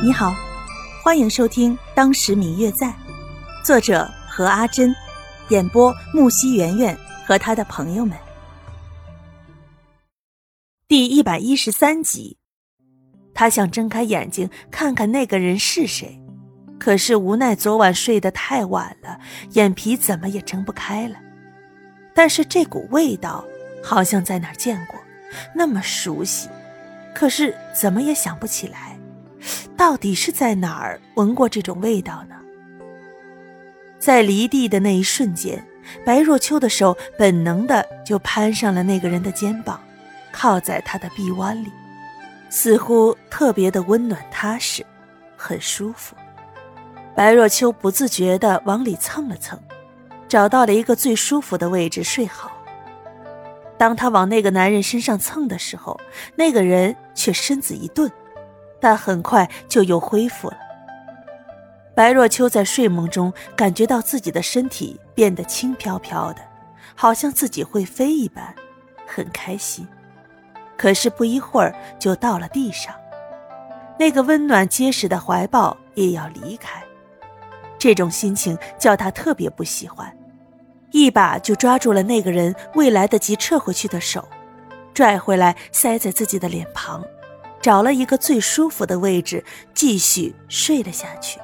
你好，欢迎收听《当时明月在》，作者何阿珍，演播木西圆圆和他的朋友们。第一百一十三集，他想睁开眼睛看看那个人是谁，可是无奈昨晚睡得太晚了，眼皮怎么也睁不开了。但是这股味道好像在哪儿见过，那么熟悉，可是怎么也想不起来。到底是在哪儿闻过这种味道呢？在离地的那一瞬间，白若秋的手本能的就攀上了那个人的肩膀，靠在他的臂弯里，似乎特别的温暖踏实，很舒服。白若秋不自觉的往里蹭了蹭，找到了一个最舒服的位置睡好。当他往那个男人身上蹭的时候，那个人却身子一顿。但很快就又恢复了。白若秋在睡梦中感觉到自己的身体变得轻飘飘的，好像自己会飞一般，很开心。可是不一会儿就到了地上，那个温暖结实的怀抱也要离开，这种心情叫他特别不喜欢，一把就抓住了那个人未来得及撤回去的手，拽回来塞在自己的脸庞。找了一个最舒服的位置，继续睡了下去。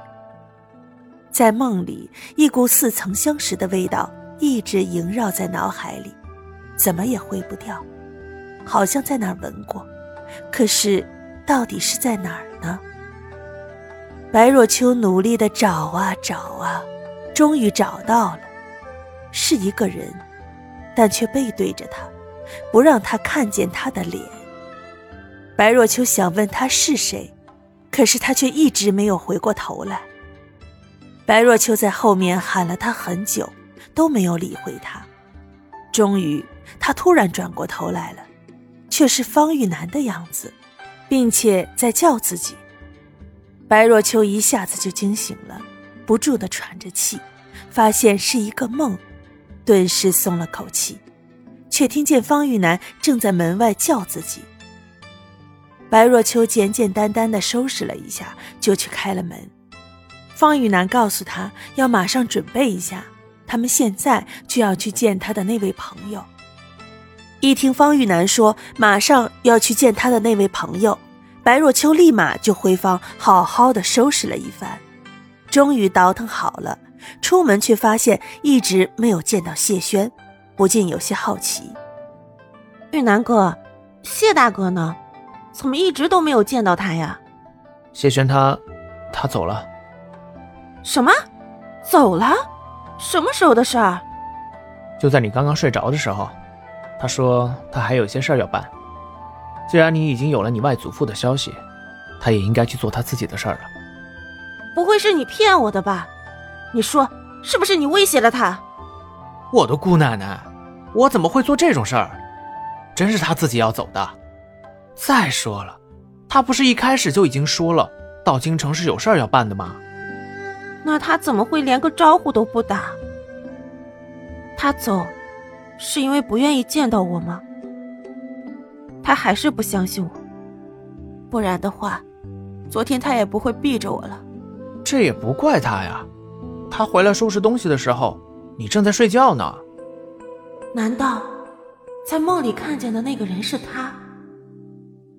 在梦里，一股似曾相识的味道一直萦绕在脑海里，怎么也挥不掉，好像在哪儿闻过，可是到底是在哪儿呢？白若秋努力的找啊找啊，终于找到了，是一个人，但却背对着他，不让他看见他的脸。白若秋想问他是谁，可是他却一直没有回过头来。白若秋在后面喊了他很久，都没有理会他。终于，他突然转过头来了，却是方玉楠的样子，并且在叫自己。白若秋一下子就惊醒了，不住的喘着气，发现是一个梦，顿时松了口气，却听见方玉楠正在门外叫自己。白若秋简简单单的收拾了一下，就去开了门。方玉楠告诉他要马上准备一下，他们现在就要去见他的那位朋友。一听方玉楠说马上要去见他的那位朋友，白若秋立马就回房好好的收拾了一番，终于倒腾好了。出门却发现一直没有见到谢轩，不禁有些好奇。玉楠哥，谢大哥呢？怎么一直都没有见到他呀？谢轩他，他走了。什么？走了？什么时候的事儿？就在你刚刚睡着的时候。他说他还有些事儿要办。既然你已经有了你外祖父的消息，他也应该去做他自己的事儿了。不会是你骗我的吧？你说是不是你威胁了他？我的姑奶奶，我怎么会做这种事儿？真是他自己要走的。再说了，他不是一开始就已经说了到京城是有事儿要办的吗？那他怎么会连个招呼都不打？他走，是因为不愿意见到我吗？他还是不相信我，不然的话，昨天他也不会避着我了。这也不怪他呀，他回来收拾东西的时候，你正在睡觉呢。难道在梦里看见的那个人是他？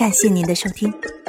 感谢您的收听。